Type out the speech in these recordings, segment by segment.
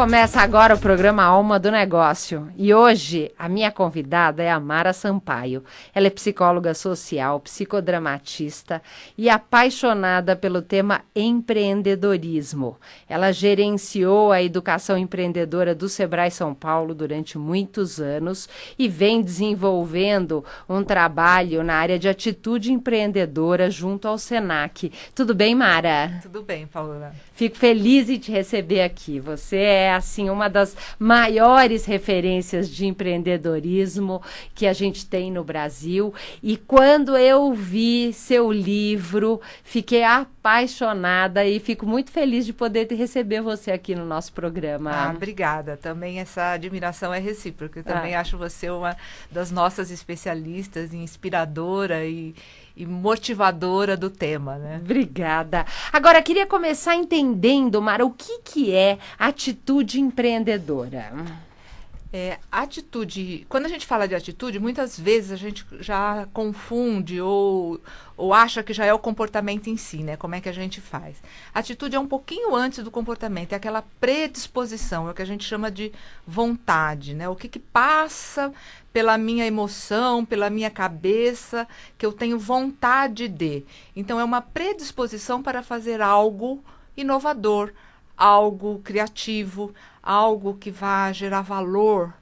Começa agora o programa Alma do Negócio. E hoje a minha convidada é a Mara Sampaio. Ela é psicóloga social, psicodramatista e apaixonada pelo tema empreendedorismo. Ela gerenciou a educação empreendedora do Sebrae São Paulo durante muitos anos e vem desenvolvendo um trabalho na área de atitude empreendedora junto ao Senac. Tudo bem, Mara? Tudo bem, Paula. Fico feliz em te receber aqui. Você é é assim uma das maiores referências de empreendedorismo que a gente tem no Brasil. E quando eu vi seu livro, fiquei apaixonada e fico muito feliz de poder receber você aqui no nosso programa. Ah, obrigada. Também essa admiração é recíproca. Eu também ah. acho você uma das nossas especialistas, inspiradora e e motivadora do tema, né? Obrigada. Agora, queria começar entendendo, Mara, o que, que é atitude empreendedora? É, atitude. Quando a gente fala de atitude, muitas vezes a gente já confunde ou, ou acha que já é o comportamento em si, né? Como é que a gente faz? Atitude é um pouquinho antes do comportamento, é aquela predisposição, é o que a gente chama de vontade, né? O que, que passa pela minha emoção, pela minha cabeça, que eu tenho vontade de. Então, é uma predisposição para fazer algo inovador, algo criativo, algo que vá gerar valor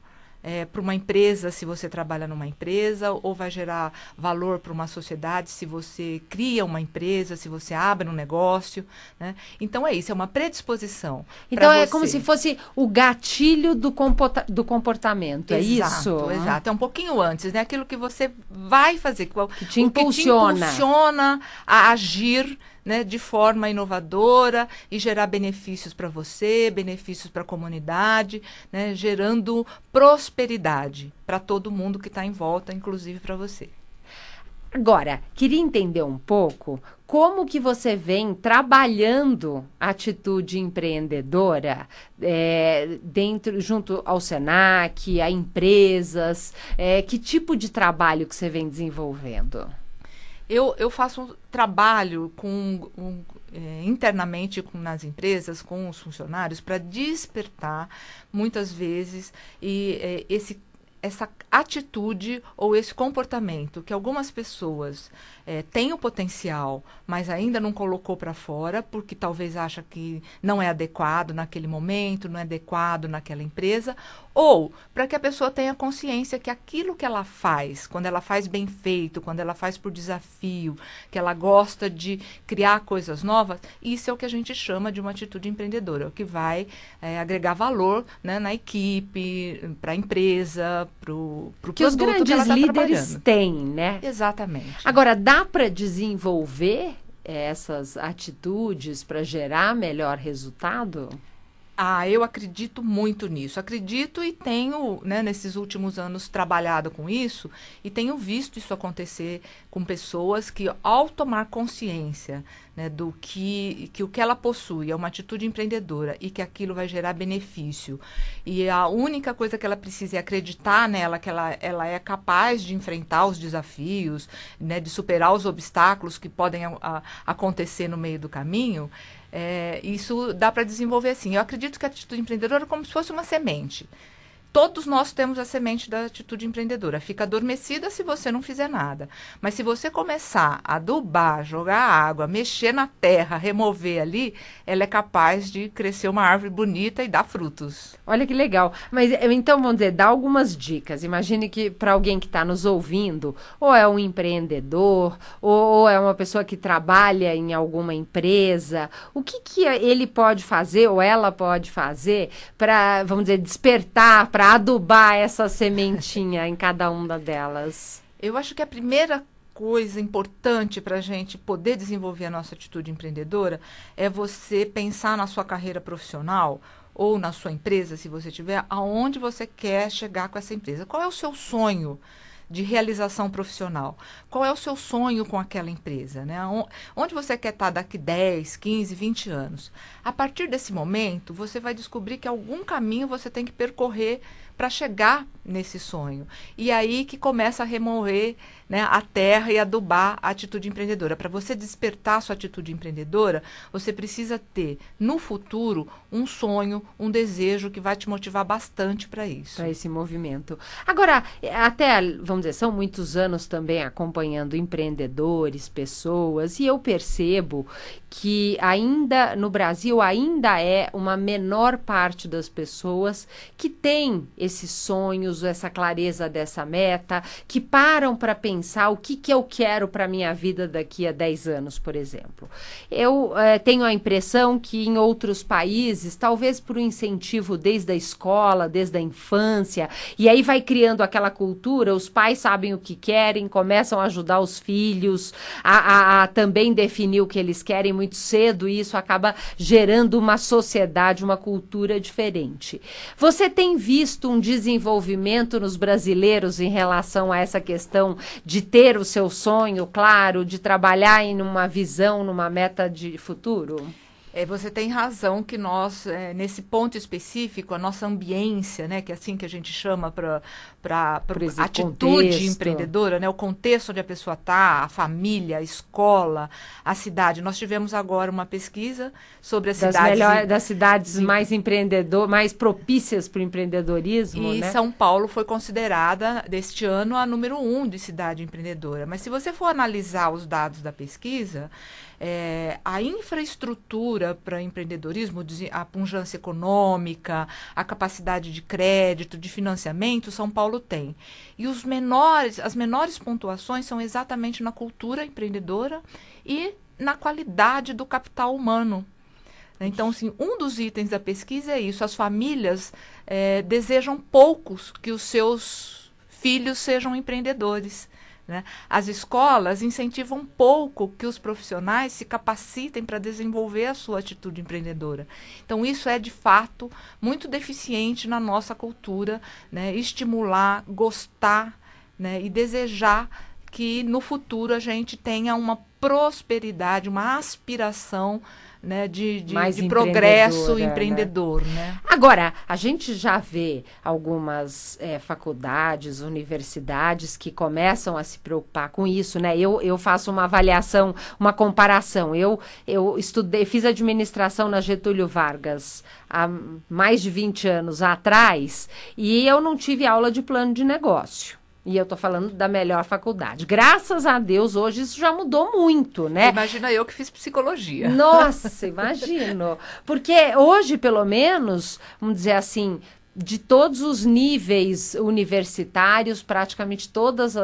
é, para uma empresa se você trabalha numa empresa, ou vai gerar valor para uma sociedade se você cria uma empresa, se você abre um negócio. Né? Então é isso, é uma predisposição. Então é você. como se fosse o gatilho do, comporta do comportamento, é isso? Exato, é um pouquinho antes, né? Aquilo que você vai fazer, que te impulsiona, que te impulsiona a agir né, de forma inovadora e gerar benefícios para você, benefícios para a comunidade, né, gerando prosperidade para todo mundo que está em volta, inclusive para você. Agora, queria entender um pouco como que você vem trabalhando a atitude empreendedora é, dentro, junto ao Senac, a empresas, é, que tipo de trabalho que você vem desenvolvendo? Eu, eu faço trabalho com, um, é, internamente com, nas empresas, com os funcionários, para despertar, muitas vezes, e, é, esse essa atitude ou esse comportamento que algumas pessoas é, têm o potencial, mas ainda não colocou para fora, porque talvez acha que não é adequado naquele momento, não é adequado naquela empresa, ou para que a pessoa tenha consciência que aquilo que ela faz, quando ela faz bem feito, quando ela faz por desafio, que ela gosta de criar coisas novas, isso é o que a gente chama de uma atitude empreendedora, é o que vai é, agregar valor né, na equipe, para a empresa, para o produto que os grandes que ela tá líderes têm, né? Exatamente. Agora, dá para desenvolver essas atitudes para gerar melhor resultado? Ah, eu acredito muito nisso. Acredito e tenho, né, nesses últimos anos, trabalhado com isso e tenho visto isso acontecer com pessoas que, ao tomar consciência né, do que, que o que ela possui é uma atitude empreendedora e que aquilo vai gerar benefício, e a única coisa que ela precisa é acreditar nela, que ela, ela é capaz de enfrentar os desafios, né, de superar os obstáculos que podem a, a, acontecer no meio do caminho é, isso dá para desenvolver assim. Eu acredito que a atitude empreendedora é como se fosse uma semente. Todos nós temos a semente da atitude empreendedora. Fica adormecida se você não fizer nada. Mas se você começar a adubar, jogar água, mexer na terra, remover ali, ela é capaz de crescer uma árvore bonita e dar frutos. Olha que legal. Mas eh, então vamos dizer, dá algumas dicas. Imagine que para alguém que está nos ouvindo, ou é um empreendedor, ou é uma pessoa que trabalha em alguma empresa, o que, que ele pode fazer ou ela pode fazer para, vamos dizer, despertar, para adubar essa sementinha em cada uma delas? Eu acho que a primeira coisa importante para a gente poder desenvolver a nossa atitude empreendedora é você pensar na sua carreira profissional ou na sua empresa, se você tiver, aonde você quer chegar com essa empresa. Qual é o seu sonho? De realização profissional. Qual é o seu sonho com aquela empresa? Né? Onde você quer estar daqui 10, 15, 20 anos? A partir desse momento, você vai descobrir que algum caminho você tem que percorrer para chegar nesse sonho. E aí que começa a remover né, a terra e adubar a atitude empreendedora. Para você despertar sua atitude empreendedora, você precisa ter no futuro um sonho, um desejo que vai te motivar bastante para isso. Para esse movimento. Agora, até, vamos dizer, são muitos anos também acompanhando empreendedores, pessoas, e eu percebo que ainda no Brasil ainda é uma menor parte das pessoas que tem esses sonhos, essa clareza dessa meta, que param para pensar pensar o que, que eu quero para minha vida daqui a 10 anos, por exemplo. Eu é, tenho a impressão que em outros países, talvez por um incentivo desde a escola, desde a infância, e aí vai criando aquela cultura, os pais sabem o que querem, começam a ajudar os filhos a, a, a também definir o que eles querem muito cedo, e isso acaba gerando uma sociedade, uma cultura diferente. Você tem visto um desenvolvimento nos brasileiros em relação a essa questão de ter o seu sonho claro, de trabalhar em uma visão, numa meta de futuro? É, você tem razão que nós, é, nesse ponto específico, a nossa ambiência, né, que é assim que a gente chama para a atitude contexto. empreendedora, né, o contexto onde a pessoa está, a família, a escola, a cidade. Nós tivemos agora uma pesquisa sobre as das cidades... Melhor, das cidades de... mais empreendedor, mais propícias para o empreendedorismo, E né? São Paulo foi considerada, deste ano, a número um de cidade empreendedora. Mas se você for analisar os dados da pesquisa, é, a infraestrutura para empreendedorismo, a punjância econômica, a capacidade de crédito, de financiamento, São Paulo tem. E os menores, as menores pontuações são exatamente na cultura empreendedora e na qualidade do capital humano. Então, assim, um dos itens da pesquisa é isso: as famílias é, desejam poucos que os seus filhos sejam empreendedores. Né? As escolas incentivam pouco que os profissionais se capacitem para desenvolver a sua atitude empreendedora. Então, isso é de fato muito deficiente na nossa cultura, né? estimular, gostar né? e desejar que no futuro a gente tenha uma prosperidade, uma aspiração né, de, de, de progresso né? empreendedor. Né? né? Agora, a gente já vê algumas é, faculdades, universidades que começam a se preocupar com isso, né? Eu, eu faço uma avaliação, uma comparação. Eu, eu estudei, fiz administração na Getúlio Vargas há mais de 20 anos atrás e eu não tive aula de plano de negócio. E eu tô falando da melhor faculdade. Graças a Deus, hoje isso já mudou muito, né? Imagina eu que fiz psicologia. Nossa, imagino. Porque hoje, pelo menos, vamos dizer assim, de todos os níveis universitários, praticamente todos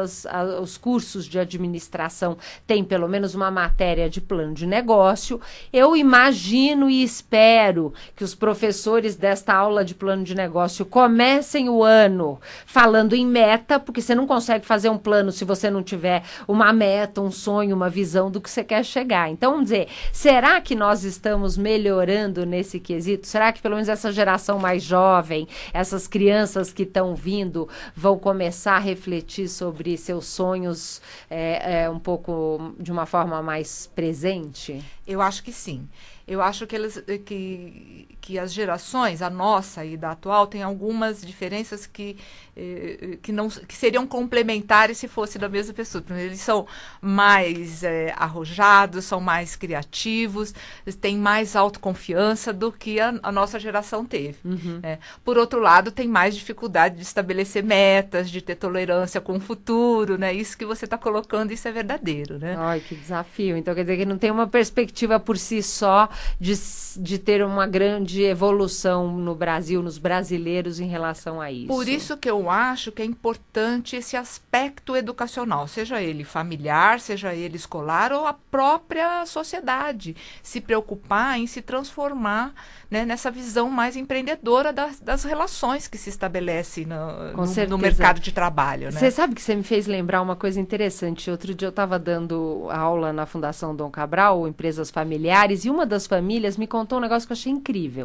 os cursos de administração têm pelo menos uma matéria de plano de negócio. Eu imagino e espero que os professores desta aula de plano de negócio comecem o ano falando em meta, porque você não consegue fazer um plano se você não tiver uma meta, um sonho, uma visão do que você quer chegar. Então, vamos dizer, será que nós estamos melhorando nesse quesito? Será que pelo menos essa geração mais jovem essas crianças que estão vindo vão começar a refletir sobre seus sonhos é, é, um pouco de uma forma mais presente? Eu acho que sim. Eu acho que, eles, que, que as gerações, a nossa e da atual, tem algumas diferenças que, eh, que, não, que seriam complementares se fosse da mesma pessoa. Eles são mais eh, arrojados, são mais criativos, têm mais autoconfiança do que a, a nossa geração teve. Uhum. Né? Por outro lado, tem mais dificuldade de estabelecer metas, de ter tolerância com o futuro. Né? Isso que você está colocando, isso é verdadeiro. Né? Ai, que desafio. Então quer dizer que não tem uma perspectiva por si só de, de ter uma grande evolução no Brasil, nos brasileiros em relação a isso. Por isso que eu acho que é importante esse aspecto educacional, seja ele familiar, seja ele escolar ou a própria sociedade, se preocupar em se transformar né, nessa visão mais empreendedora das, das relações que se estabelece no, no, no mercado de trabalho. Você né? sabe que você me fez lembrar uma coisa interessante. Outro dia eu estava dando aula na Fundação Dom Cabral, empresas familiares, e uma das famílias me contou um negócio que eu achei incrível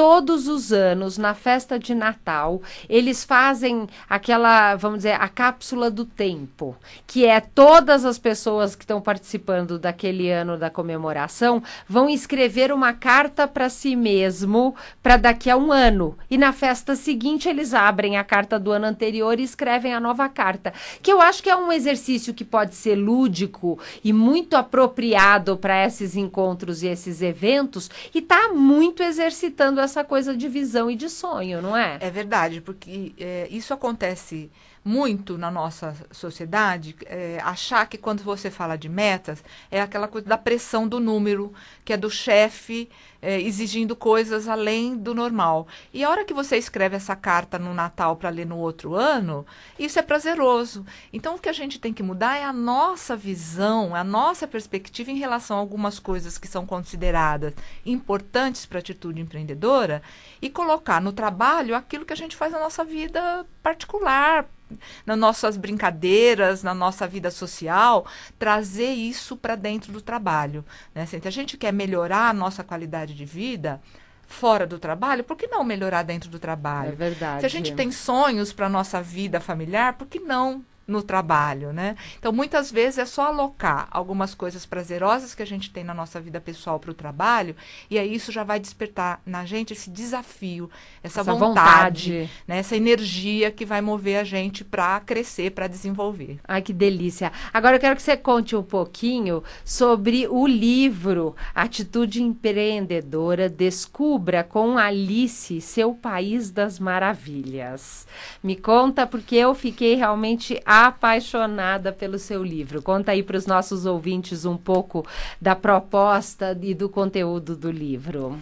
todos os anos, na festa de Natal, eles fazem aquela, vamos dizer, a cápsula do tempo, que é todas as pessoas que estão participando daquele ano da comemoração vão escrever uma carta para si mesmo para daqui a um ano. E na festa seguinte eles abrem a carta do ano anterior e escrevem a nova carta. Que eu acho que é um exercício que pode ser lúdico e muito apropriado para esses encontros e esses eventos e está muito exercitando coisa de visão e de sonho, não é? É verdade, porque é, isso acontece muito na nossa sociedade é, achar que quando você fala de metas é aquela coisa da pressão do número, que é do chefe é, exigindo coisas além do normal. E a hora que você escreve essa carta no Natal para ler no outro ano, isso é prazeroso. Então o que a gente tem que mudar é a nossa visão, a nossa perspectiva em relação a algumas coisas que são consideradas importantes para a atitude empreendedora e colocar no trabalho aquilo que a gente faz na nossa vida particular, nas nossas brincadeiras, na nossa vida social, trazer isso para dentro do trabalho. Né? Se a gente quer melhorar a nossa qualidade de vida, fora do trabalho, por que não melhorar dentro do trabalho? É verdade. Se a gente tem sonhos para a nossa vida familiar, por que não no trabalho, né? Então, muitas vezes é só alocar algumas coisas prazerosas que a gente tem na nossa vida pessoal para o trabalho, e aí isso já vai despertar na gente esse desafio, essa, essa vontade, vontade, né? essa energia que vai mover a gente para crescer, para desenvolver. Ai, que delícia. Agora eu quero que você conte um pouquinho sobre o livro Atitude Empreendedora, Descubra com Alice seu País das Maravilhas. Me conta, porque eu fiquei realmente apaixonada pelo seu livro. Conta aí para os nossos ouvintes um pouco da proposta e do conteúdo do livro.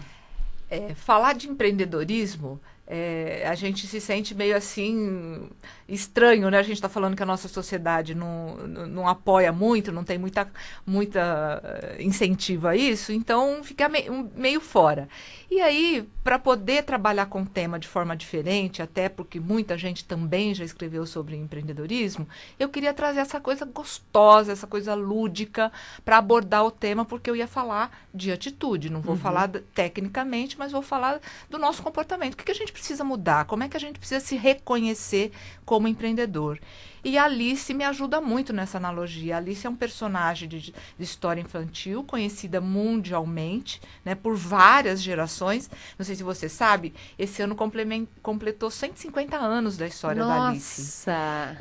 É, falar de empreendedorismo é, a gente se sente meio assim estranho, né? A gente está falando que a nossa sociedade não, não, não, apoia muito, não tem muita, muita eh, incentivo a isso, então fica meio, meio fora. E aí, para poder trabalhar com o tema de forma diferente, até porque muita gente também já escreveu sobre empreendedorismo, eu queria trazer essa coisa gostosa, essa coisa lúdica para abordar o tema, porque eu ia falar de atitude, não vou uhum. falar tecnicamente, mas vou falar do nosso comportamento. O que, que a gente precisa mudar? Como é que a gente precisa se reconhecer como empreendedor? E a Alice me ajuda muito nessa analogia. A Alice é um personagem de, de história infantil, conhecida mundialmente, né, por várias gerações. Não sei se você sabe, esse ano completou 150 anos da história Nossa. da Alice.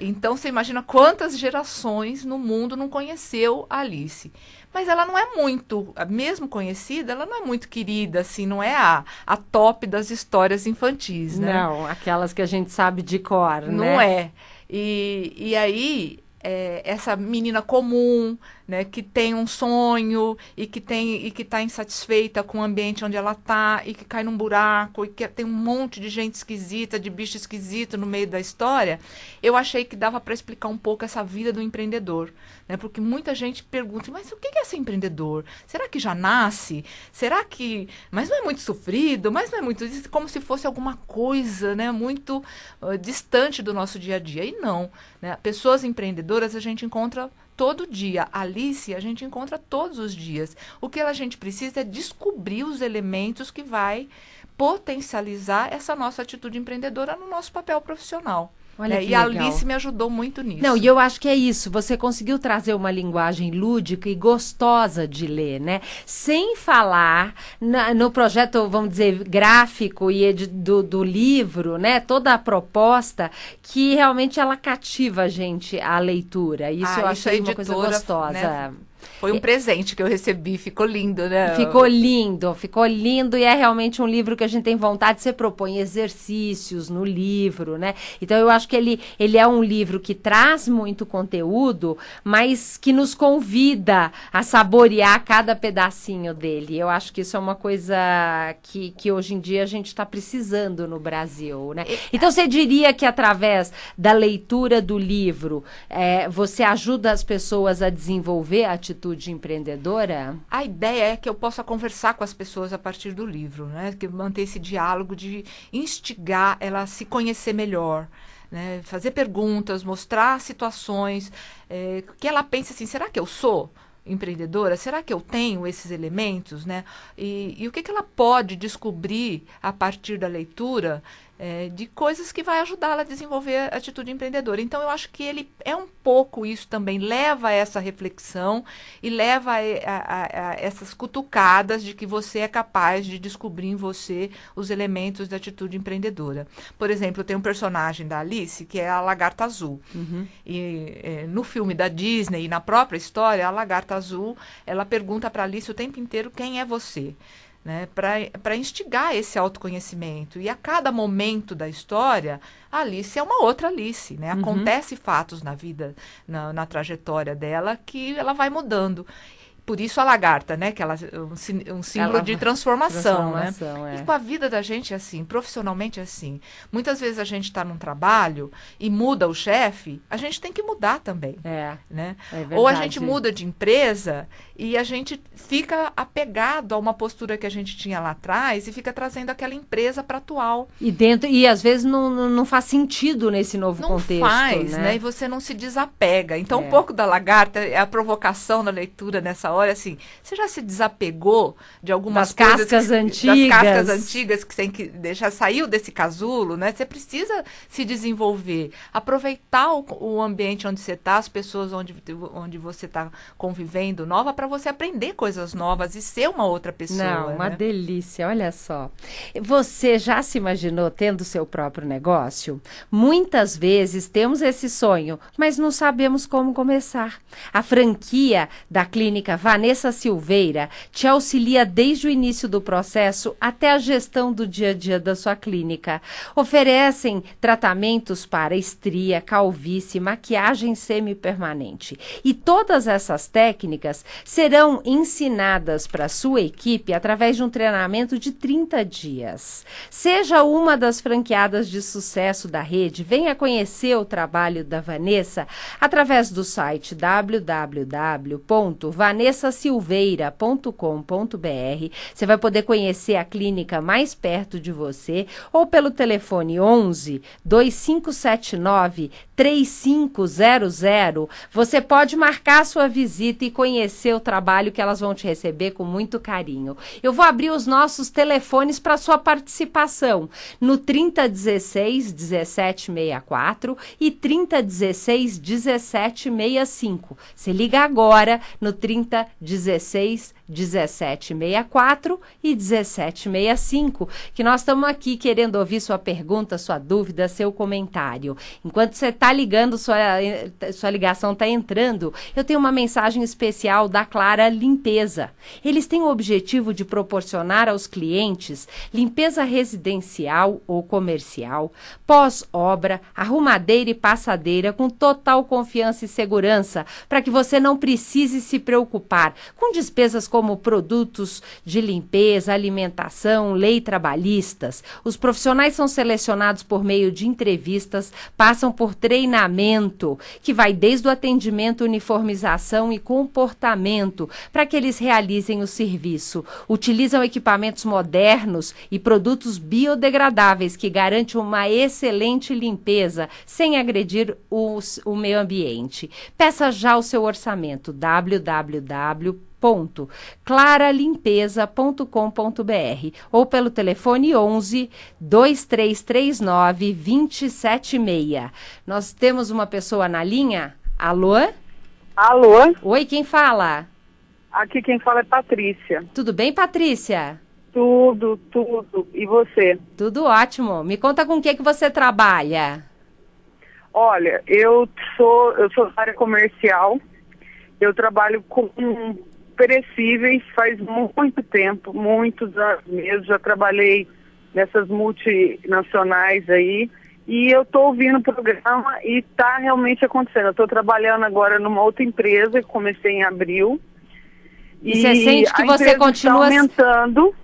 Então você imagina quantas gerações no mundo não conheceu a Alice mas ela não é muito, mesmo conhecida, ela não é muito querida, assim, não é a, a top das histórias infantis, né? Não, aquelas que a gente sabe de cor, não né? Não é. E, e aí, é, essa menina comum, né, que tem um sonho e que tem e que está insatisfeita com o ambiente onde ela está e que cai num buraco e que tem um monte de gente esquisita, de bicho esquisito no meio da história, eu achei que dava para explicar um pouco essa vida do empreendedor, né? Porque muita gente pergunta, mas o que é ser empreendedor? Será que já nasce? Será que, mas não é muito sofrido? Mas não é muito como se fosse alguma coisa, né, muito uh, distante do nosso dia a dia. E não, né? Pessoas empreendedoras a gente encontra todo dia. Alice a gente encontra todos os dias. O que a gente precisa é descobrir os elementos que vai potencializar essa nossa atitude empreendedora no nosso papel profissional. Olha é, e legal. a Alice me ajudou muito nisso. Não, e eu acho que é isso. Você conseguiu trazer uma linguagem lúdica e gostosa de ler, né? Sem falar na, no projeto, vamos dizer, gráfico e do, do livro, né? Toda a proposta que realmente ela cativa a gente a leitura. Isso ah, eu isso achei uma coisa gostosa. Né? Foi um presente que eu recebi, ficou lindo, né? Ficou lindo, ficou lindo e é realmente um livro que a gente tem vontade, você propõe exercícios no livro, né? Então eu acho que ele, ele é um livro que traz muito conteúdo, mas que nos convida a saborear cada pedacinho dele. Eu acho que isso é uma coisa que, que hoje em dia a gente está precisando no Brasil, né? Então você diria que através da leitura do livro, é, você ajuda as pessoas a desenvolver a atitude empreendedora? A ideia é que eu possa conversar com as pessoas a partir do livro, né? Que manter esse diálogo de instigar ela a se conhecer melhor. Né? Fazer perguntas, mostrar situações, é, que ela pense assim, será que eu sou? empreendedora, será que eu tenho esses elementos, né? E, e o que, que ela pode descobrir a partir da leitura é, de coisas que vai ajudá-la a desenvolver a atitude empreendedora. Então, eu acho que ele é um pouco isso também, leva a essa reflexão e leva a, a, a, essas cutucadas de que você é capaz de descobrir em você os elementos da atitude empreendedora. Por exemplo, tem um personagem da Alice que é a Lagarta Azul. Uhum. E é, no filme da Disney e na própria história, a Lagarta Azul, ela pergunta para Alice o tempo inteiro quem é você né, para instigar esse autoconhecimento. E a cada momento da história, a Alice é uma outra Alice, né? Uhum. Acontece fatos na vida, na, na trajetória dela, que ela vai mudando por isso a lagarta, né? Que ela, um, um símbolo ela, de transformação, né? transformação né? É. E com a vida da gente é assim, profissionalmente é assim. Muitas vezes a gente está num trabalho e muda o chefe, a gente tem que mudar também. É. Né? É Ou a gente muda de empresa e a gente fica apegado a uma postura que a gente tinha lá atrás e fica trazendo aquela empresa para atual. E dentro e às vezes não, não faz sentido nesse novo não contexto. Não faz, né? né? E você não se desapega. Então, é. um pouco da lagarta é a provocação na leitura nessa hora hora, assim, você já se desapegou de algumas das cascas que, antigas? Das cascas antigas que tem que deixar saiu desse casulo, né? Você precisa se desenvolver, aproveitar o, o ambiente onde você está, as pessoas onde, onde você está convivendo nova, para você aprender coisas novas e ser uma outra pessoa. Não, uma né? delícia, olha só. Você já se imaginou tendo seu próprio negócio? Muitas vezes temos esse sonho, mas não sabemos como começar. A franquia da clínica Vanessa Silveira te auxilia desde o início do processo até a gestão do dia a dia da sua clínica. Oferecem tratamentos para estria, calvície, maquiagem semipermanente. E todas essas técnicas serão ensinadas para sua equipe através de um treinamento de 30 dias. Seja uma das franqueadas de sucesso da rede, venha conhecer o trabalho da Vanessa através do site www.vanessa vanessasilveira.com.br. Você vai poder conhecer a clínica mais perto de você ou pelo telefone 11 2579 3500. Você pode marcar sua visita e conhecer o trabalho que elas vão te receber com muito carinho. Eu vou abrir os nossos telefones para sua participação no 3016 1764 e 3016 1765. Você liga agora no 30 16 1764 e 1765, que nós estamos aqui querendo ouvir sua pergunta, sua dúvida, seu comentário. Enquanto você está ligando, sua, sua ligação está entrando, eu tenho uma mensagem especial da Clara Limpeza. Eles têm o objetivo de proporcionar aos clientes limpeza residencial ou comercial, pós-obra, arrumadeira e passadeira com total confiança e segurança, para que você não precise se preocupar com despesas como produtos de limpeza, alimentação, lei trabalhistas. Os profissionais são selecionados por meio de entrevistas, passam por treinamento, que vai desde o atendimento, uniformização e comportamento, para que eles realizem o serviço. Utilizam equipamentos modernos e produtos biodegradáveis que garantem uma excelente limpeza sem agredir os, o meio ambiente. Peça já o seu orçamento www.claralimpeza.com.br ou pelo telefone 11 2339 276. Nós temos uma pessoa na linha. Alô? Alô? Oi, quem fala? Aqui quem fala é Patrícia. Tudo bem, Patrícia? Tudo, tudo. E você? Tudo ótimo. Me conta com o que que você trabalha. Olha, eu sou eu sou da área comercial Eu trabalho com perecíveis faz muito tempo, muitos anos mesmo. Já trabalhei nessas multinacionais aí. E eu estou ouvindo o programa e está realmente acontecendo. Eu estou trabalhando agora numa outra empresa, comecei em abril. E, e você sente que você tá continua aumentando,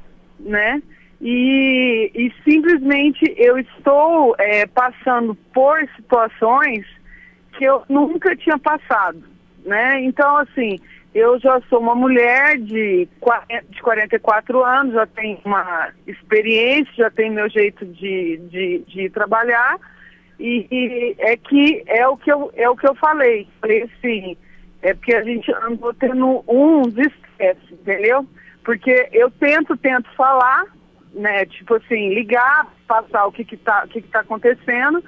né? E, e simplesmente eu estou é, passando por situações que eu nunca tinha passado, né? Então, assim, eu já sou uma mulher de, 40, de 44 anos, já tenho uma experiência, já tenho meu jeito de, de, de trabalhar. E, e, é que é o que eu, é o que eu falei. Falei assim, é porque a gente andou tendo uns estresses, entendeu? Porque eu tento, tento falar, né? Tipo assim, ligar, passar o que que tá, o que que tá acontecendo,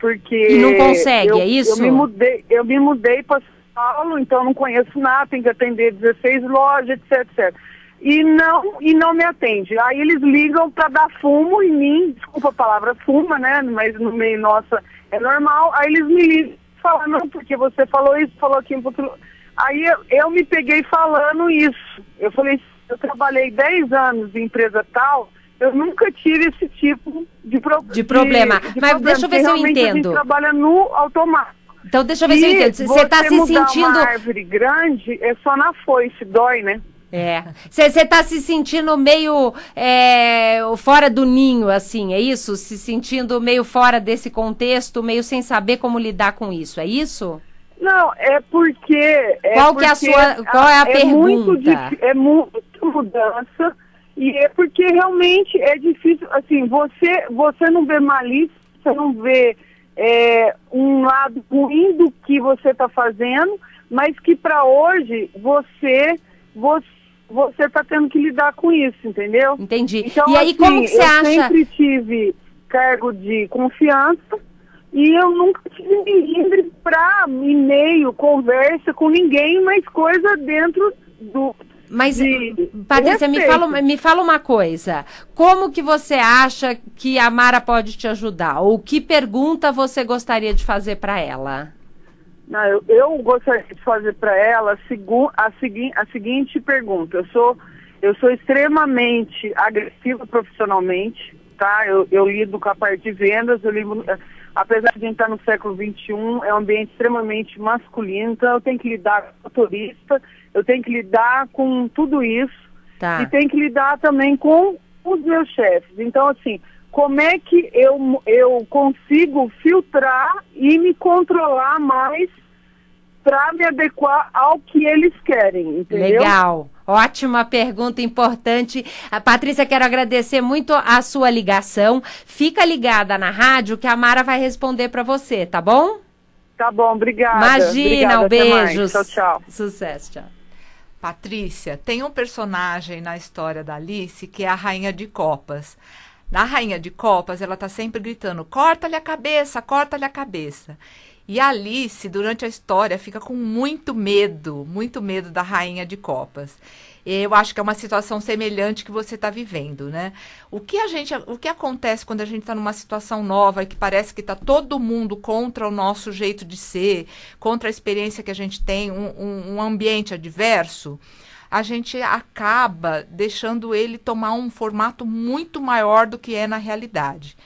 porque... E não consegue, eu, é isso? Eu me mudei, eu me mudei para Paulo, então não conheço nada, tem que atender 16 lojas, etc, etc. E não, e não me atende. Aí eles ligam para dar fumo em mim, desculpa a palavra fuma, né? Mas no meio nossa é normal. Aí eles me ligam e falam, não, porque você falou isso, falou aquilo, Aí eu, eu me peguei falando isso. Eu falei, eu trabalhei 10 anos em empresa tal, eu nunca tive esse tipo de, pro, de problema. De, de Mas problema, deixa eu ver se eu entendo. A gente trabalha no automático. Então deixa eu ver se eu entendo. Você está se sentindo. Uma árvore grande é só na foice, dói, né? É. Você está se sentindo meio é, fora do ninho, assim, é isso? Se sentindo meio fora desse contexto, meio sem saber como lidar com isso, é isso? Não, é porque. É qual porque que é a sua. Qual é a é pergunta? Muito, é muita mudança e é porque realmente é difícil. Assim, você, você não vê malícia, você não vê é, um lado ruim do que você está fazendo, mas que para hoje você você está tendo que lidar com isso, entendeu? Entendi. Então, e aí assim, como que você eu acha? sempre tive cargo de confiança e eu nunca tive livre para e-mail, conversa com ninguém, mas coisa dentro do mas, de Patrícia, me fala, me fala uma coisa. Como que você acha que a Mara pode te ajudar? Ou que pergunta você gostaria de fazer para ela? Não, eu, eu gostaria de fazer para ela a, segu, a, segui, a seguinte pergunta. Eu sou, eu sou extremamente agressiva profissionalmente, tá? Eu, eu lido com a parte de vendas, eu lido, apesar de a gente estar no século XXI, é um ambiente extremamente masculino, então eu tenho que lidar com o motorista, eu tenho que lidar com tudo isso Tá. e tenho que lidar também com os meus chefes. Então, assim, como é que eu, eu consigo filtrar e me controlar mais para me adequar ao que eles querem, entendeu? Legal. Ótima pergunta, importante. A Patrícia, quero agradecer muito a sua ligação. Fica ligada na rádio que a Mara vai responder para você, tá bom? Tá bom, obrigada. Imagina, obrigada, um beijo. Tchau, tchau. Sucesso, tchau. Patrícia, tem um personagem na história da Alice que é a Rainha de Copas. Na Rainha de Copas, ela tá sempre gritando: corta-lhe a cabeça, corta-lhe a cabeça. E Alice, durante a história, fica com muito medo, muito medo da Rainha de Copas. Eu acho que é uma situação semelhante que você está vivendo, né? O que a gente, o que acontece quando a gente está numa situação nova e que parece que está todo mundo contra o nosso jeito de ser, contra a experiência que a gente tem, um, um, um ambiente adverso? a gente acaba deixando ele tomar um formato muito maior do que é na realidade.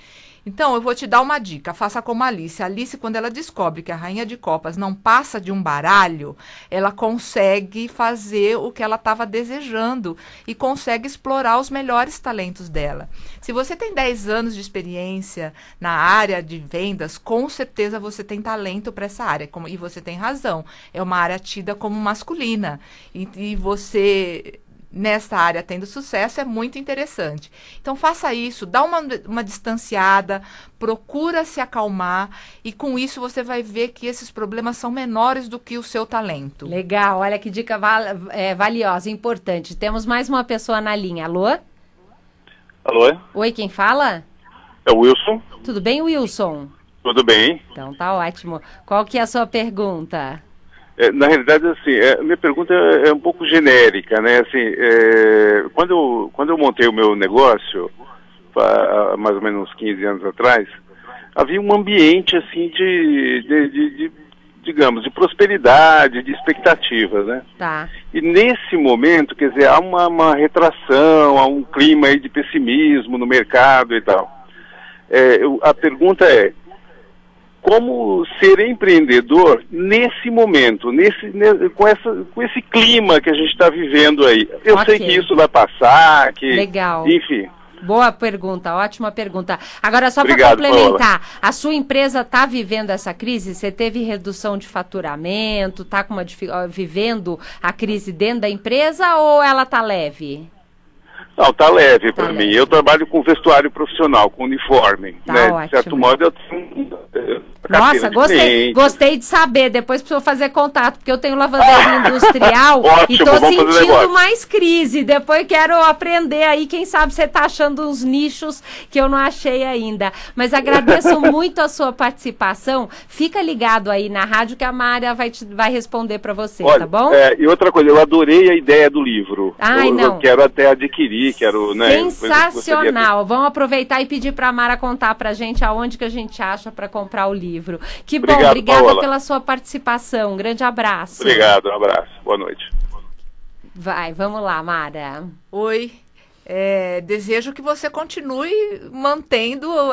Então, eu vou te dar uma dica. Faça como a Alice. A Alice, quando ela descobre que a Rainha de Copas não passa de um baralho, ela consegue fazer o que ela estava desejando e consegue explorar os melhores talentos dela. Se você tem 10 anos de experiência na área de vendas, com certeza você tem talento para essa área. Como, e você tem razão. É uma área tida como masculina. E, e você nesta área tendo sucesso é muito interessante. Então faça isso, dá uma, uma distanciada, procura se acalmar e com isso você vai ver que esses problemas são menores do que o seu talento. Legal, olha que dica val é, valiosa, importante. Temos mais uma pessoa na linha. Alô? Alô? Oi, quem fala? É o Wilson? Tudo bem, Wilson? Tudo bem? Então tá ótimo. Qual que é a sua pergunta? É, na realidade, assim, é, minha pergunta é um pouco genérica, né? Assim, é, quando, eu, quando eu montei o meu negócio, há mais ou menos uns 15 anos atrás, havia um ambiente, assim, de, de, de, de, digamos, de prosperidade, de expectativas, né? Tá. E nesse momento, quer dizer, há uma, uma retração, há um clima aí de pessimismo no mercado e tal. É, eu, a pergunta é, como ser empreendedor nesse momento, nesse, ne- com, essa, com esse clima que a gente está vivendo aí? Eu Ok. sei que isso vai passar, que, Legal. enfim. Boa pergunta, ótima pergunta. Agora, só para complementar, a sua empresa está vivendo essa crise? Você teve redução de faturamento? Está vivendo a crise dentro da empresa ou ela está leve? Não, tá leve Tá para mim. Eu trabalho com vestuário profissional, com uniforme. Tá né? De certo modo, eu tenho Nossa, gostei, cliente. gostei de saber. Depois preciso fazer contato, porque eu tenho lavanderia industrial e Ótimo, tô vamos fazer sentindo mais crise. Depois quero aprender aí. Quem sabe você tá achando uns nichos que eu não achei ainda. Mas agradeço muito a sua participação. Fica ligado aí na rádio que a Mária vai, te- vai responder para você, Olha, tá bom? é, e outra coisa, eu adorei a ideia do livro. Ai, eu, não. eu quero até adquirir, quero, né? coisa que gostaria de- Sensacional. Vamos aproveitar e pedir para a Mara contar pra gente aonde que a gente acha para comprar o livro. Que bom, Obrigado, obrigada Paola. pela sua participação. Um grande abraço. Obrigado, um abraço. Boa noite. Vai, vamos lá, Mara. Oi. É, desejo que você continue mantendo uh,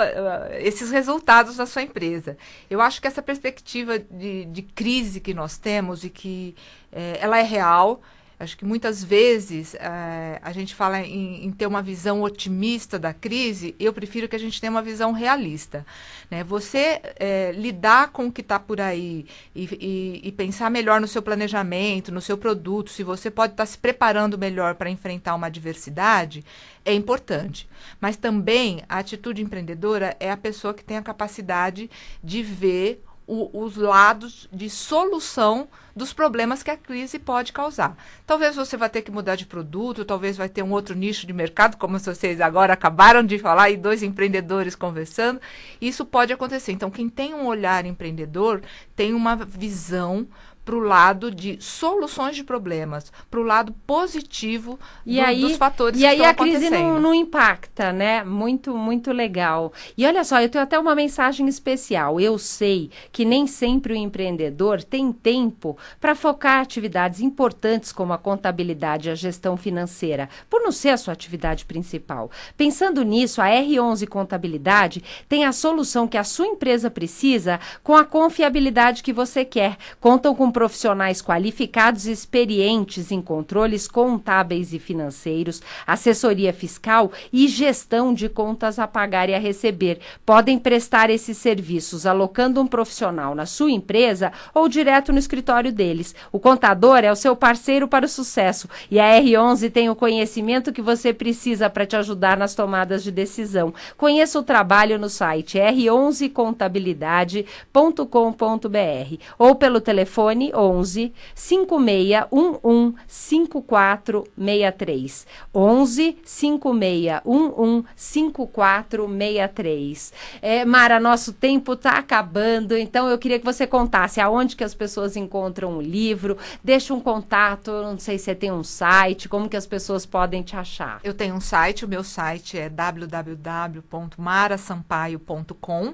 esses resultados da sua empresa. Eu acho que essa perspectiva de, de crise que nós temos e que eh, ela é real. Acho que muitas vezes eh, a gente fala em, em ter uma visão otimista da crise. Eu prefiro que a gente tenha uma visão realista. Né? Você eh, lidar com o que está por aí e, e- e pensar melhor no seu planejamento, no seu produto, se você pode estar se preparando melhor para enfrentar uma adversidade, é importante. Mas também a atitude empreendedora é a pessoa que tem a capacidade de ver o- os lados de solução dos problemas que a crise pode causar. Talvez você vá ter que mudar de produto, talvez vai ter um outro nicho de mercado, como vocês agora acabaram de falar, e dois empreendedores conversando. Isso pode acontecer. Então, quem tem um olhar empreendedor tem uma visão para o lado de soluções de problemas, para o lado positivo E do- aí, dos fatores e que aí estão a crise não, acontecendo. não impacta, né? Muito, muito legal. E olha só, eu tenho até uma mensagem especial. Eu sei que nem sempre o empreendedor tem tempo para focar atividades importantes como a contabilidade e a gestão financeira, por não ser a sua atividade principal. Pensando nisso, a R11 Contabilidade tem a solução que a sua empresa precisa com a confiabilidade que você quer. Contam com profissionais qualificados e experientes em controles contábeis e financeiros, assessoria fiscal e gestão de contas a pagar e a receber. Podem prestar esses serviços alocando um profissional na sua empresa ou direto no escritório deles. O contador é o seu parceiro para o sucesso e a R11 tem o conhecimento que você precisa para te ajudar nas tomadas de decisão. Conheça o trabalho no site r11contabilidade.com.br ou pelo telefone 11 5611 5463. 11 5611 5463. É, Mara, nosso tempo está acabando, então eu queria que você contasse aonde que as pessoas encontram o livro, deixa um contato, não sei se você tem um site, como que as pessoas podem te achar. Eu tenho um site, o meu site é www.marasampaio.com.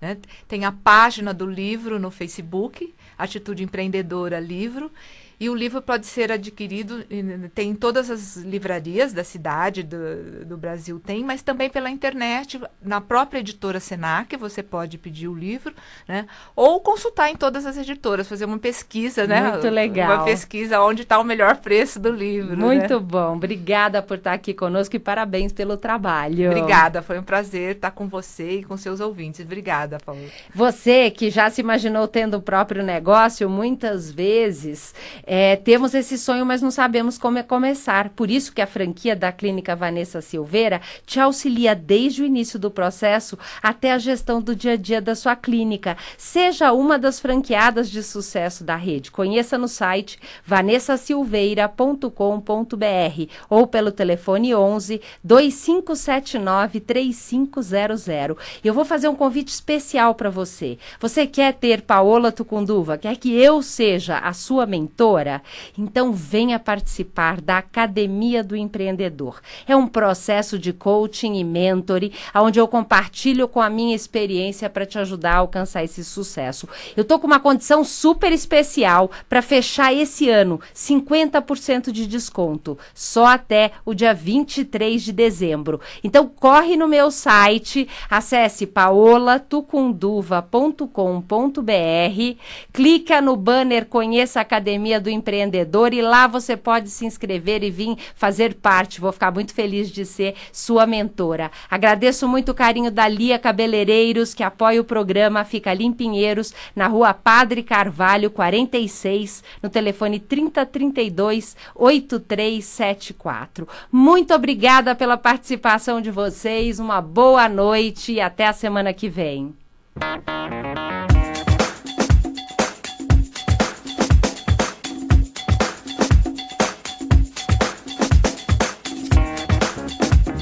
né? Tem a página do livro no Facebook, Atitude Empreendedora Livro. E o livro pode ser adquirido, em- tem em todas as livrarias da cidade, do, do Brasil tem, mas também pela internet, na própria editora Senac, você pode pedir o livro, né? Ou consultar em todas as editoras, fazer uma pesquisa, né? Muito legal. Uma pesquisa onde está o melhor preço do livro. né? Muito bom, obrigada por estar aqui conosco e parabéns pelo trabalho. Obrigada, foi um prazer estar com você e com seus ouvintes. Obrigada, Paulo. Você que já se imaginou tendo o próprio negócio, muitas vezes é, temos esse sonho, mas não sabemos como é começar. Por isso que a franquia da Clínica Vanessa Silveira te auxilia desde o início do processo até a gestão do dia a dia da sua clínica. Seja uma das franqueadas de sucesso da rede. Conheça no site vanessasilveira.com.br ou pelo telefone 11 2579 3500. E eu vou fazer um convite especial para você. Você quer ter Paola Tucunduva? Quer que eu seja a sua mentora? Empreendedora? Então venha participar da Academia do Empreendedor. É um processo de coaching e mentoring, onde eu compartilho com a minha experiência para te ajudar a alcançar esse sucesso. Eu tô com uma condição super especial para fechar esse ano, 50% de desconto, só até o dia 23 de dezembro. Então corre no meu site, acesse paolatucunduva.com.br, clica no banner Conheça a Academia do Empreendedor e lá você pode se inscrever e vir fazer parte. Vou ficar muito feliz de ser sua mentora. Agradeço muito o carinho da Lia Cabeleireiros, que apoia o programa, fica ali em Pinheiros, na rua Padre Carvalho, 46, no telefone 3032 8374. Muito obrigada pela participação de vocês, uma boa noite e até a semana que vem.